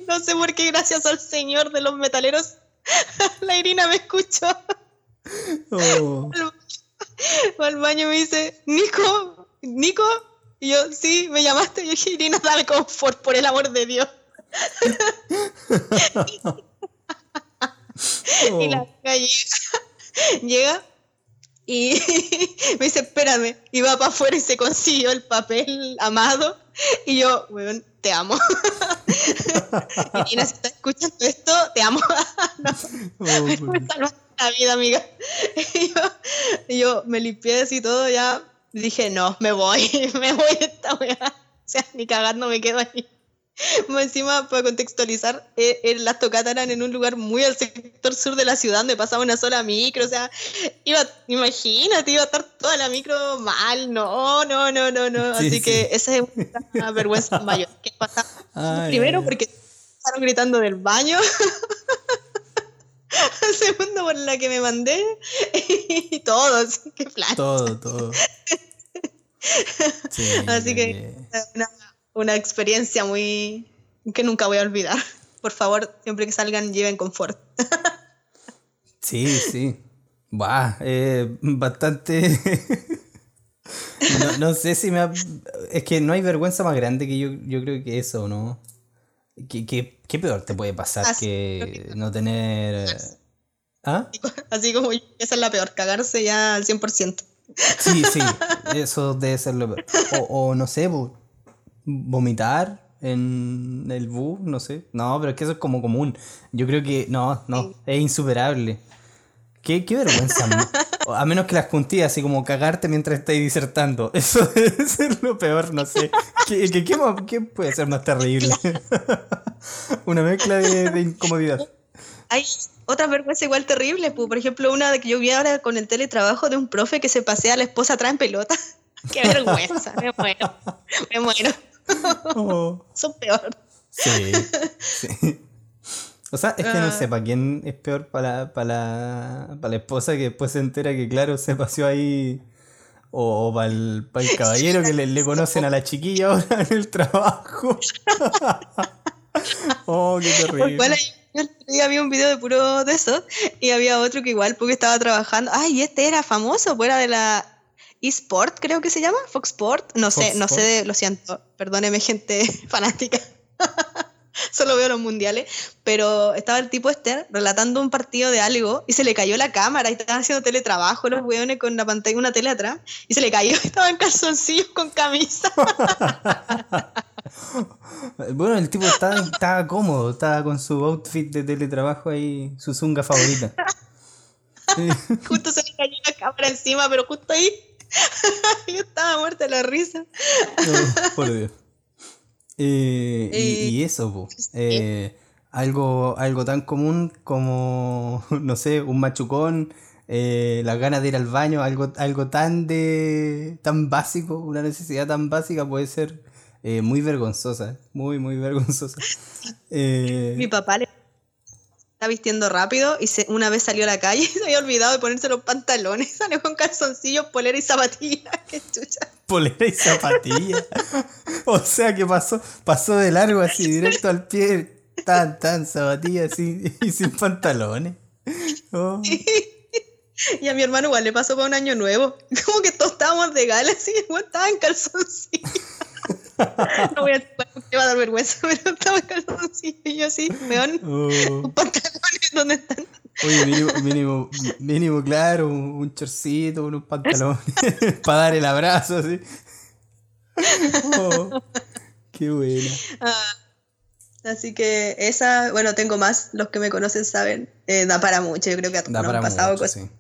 no sé por qué, gracias al señor de los metaleros, la Irina me escuchó. Oh. Al baño me dice: Nico, Nico, y yo, sí, me llamaste. Y yo dije, Irina, dale confort, por el amor de Dios. Y la chica llega, llega y me dice, espérame. Y va para afuera y se consiguió el papel amado. Y yo, weón, te amo. Irina, si estás escuchando esto, te amo. no, oh, me salvaste la vida, amiga. Y yo, y yo me limpié así todo ya dije, no, me voy, me voy de esta weá. O sea, ni cagando me quedo ahí. Encima, para contextualizar, eh, eh, las tocatas eran en un lugar muy al sector sur de la ciudad, donde pasaba una sola micro, o sea, iba, imagínate, iba a estar toda la micro mal, no, no, no, no, no. Así que esa es una vergüenza mayor. ¿Qué pasa? Primero, porque estaban gritando del baño. Segundo, por la que me mandé. y todos, qué plan. Todo, todo. Así que una, experiencia muy que nunca voy a olvidar. Por favor, siempre que salgan, lleven confort. sí, sí. Buah, eh, bastante. no, sé si me. Es que no hay vergüenza más grande que yo, yo creo que eso, ¿no? ¿Qué, qué, peor te puede pasar que no tener. ¿Ah? Así como esa es la peor, cagarse ya al 100%. Sí, sí, eso debe ser lo peor. O, no sé, vomitar en el bus, no sé. No, pero es que eso es como común. Yo creo que no, no, es insuperable. Qué, qué vergüenza. A menos que las puntillas, así como cagarte mientras estáis disertando. Eso debe ser lo peor, no sé. ¿Qué, qué, puede ser más terrible? Una mezcla de, de incomodidad. Hay otra vergüenza igual terrible, por ejemplo, una de que yo vi ahora con el teletrabajo de un profe que se pasea a la esposa atrás en pelota. Qué vergüenza, me muero, me muero. Oh. Son peor. Sí, sí. O sea, es que no sé, ¿para quién es peor? Para, para, la, esposa que después se entera que, claro, se paseó ahí. O, para, el, caballero que le, conocen a la chiquilla ahora en el trabajo. oh, qué terrible. Yo había un video de puro de eso y había otro que igual porque estaba trabajando. Ay, este era famoso, fuera de la eSport, creo que se llama, Fox Sport. No sé, no sé, de, lo siento, perdóneme gente fanática. Solo veo los mundiales, pero estaba el tipo este relatando un partido de algo y se le cayó la cámara y estaban haciendo teletrabajo los weones con la pantalla una tele atrás y se le cayó, estaba en calzoncillos con camisa. bueno, el tipo estaba, cómodo, estaba con su outfit de teletrabajo ahí, su zunga favorita. justo se le cayó la cámara encima, pero justo ahí yo estaba muerta de la risa. por Dios. Eh, y, eso, eh, algo, algo tan común como, no sé, un machucón, eh, las ganas de ir al baño, algo, algo tan de tan básico, una necesidad tan básica puede ser eh, muy vergonzosa, muy, muy vergonzosa. Mi papá le está vistiendo rápido y se, una vez salió a la calle y se había olvidado de ponerse los pantalones. Salió con calzoncillos, polera y zapatillas. Qué chucha. Polera y zapatillas. o sea que pasó, pasó de largo así, directo al pie, tan, tan zapatillas así, y sin pantalones. Oh. Y a mi hermano igual le pasó para un año nuevo. Como que todos estábamos de gala, así, igual estaba en calzoncillos. No voy a te va a dar vergüenza, pero estaba calzoncillo y yo así, weón, oh. pantalones, ¿dónde están? Oye, mínimo, mínimo, mínimo claro, un, chorcito, unos pantalones, para dar el abrazo, así. Oh, qué buena. Ah, así que esa, bueno, tengo más, los que me conocen saben, eh, da para mucho, yo creo que a todos nos han pasado mucho, cosas sí.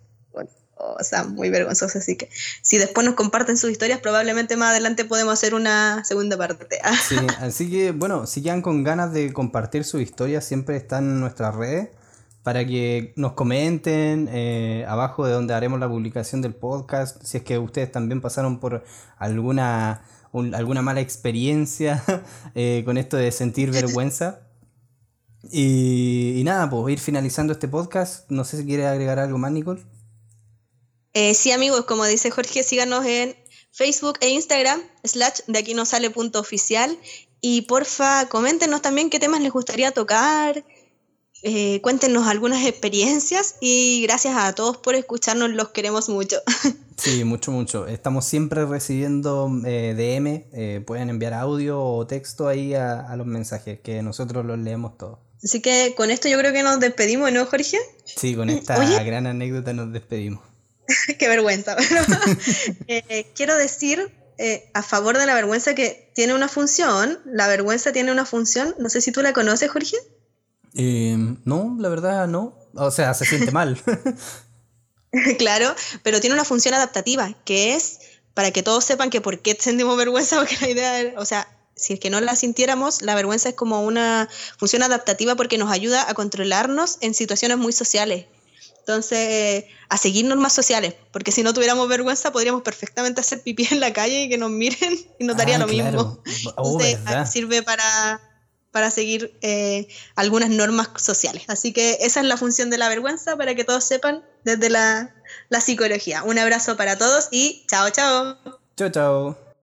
Cosas muy vergonzosas, así que si después nos comparten sus historias, probablemente más adelante podemos hacer una segunda parte. Sí, así que bueno, si quedan con ganas de compartir su historia, siempre están en nuestras redes para que nos comenten eh, abajo de donde haremos la publicación del podcast, si es que ustedes también pasaron por alguna, un- alguna mala experiencia eh, con esto de sentir vergüenza. Y, y nada, pues ir finalizando este podcast. No sé si quiere agregar algo más, Nicole. Eh, sí, amigos, como dice Jorge, síganos en Facebook e Instagram, slash de aquí no sale punto oficial. Y porfa, coméntenos también qué temas les gustaría tocar, eh, cuéntenos algunas experiencias y gracias a todos por escucharnos, los queremos mucho. Sí, mucho, mucho. Estamos siempre recibiendo eh, DM. eh, pueden enviar audio o texto ahí a, a los mensajes, que nosotros los leemos todos. Así que con esto yo creo que nos despedimos, ¿no, Jorge? Sí, con esta Oye. gran anécdota nos despedimos. Qué vergüenza. pero, eh, quiero decir eh, a favor de la vergüenza que tiene una función. La vergüenza tiene una función. No sé si tú la conoces, Jorge. Eh, no, la verdad no. O sea, se siente mal. claro, pero tiene una función adaptativa, que es para que todos sepan que por qué sentimos vergüenza, porque la idea, o sea, si es que no la sintiéramos, la vergüenza es como una función adaptativa porque nos ayuda a controlarnos en situaciones muy sociales. Entonces, a seguir normas sociales, porque si no tuviéramos vergüenza podríamos perfectamente hacer pipí en la calle y que nos miren y nos daría Ah, lo claro. mismo. Oh, Entonces, verdad. sirve para, para seguir eh, algunas normas sociales. Así que esa es la función de la vergüenza para que todos sepan desde la, la psicología. Un abrazo para todos y chao, chao. Chao, chao.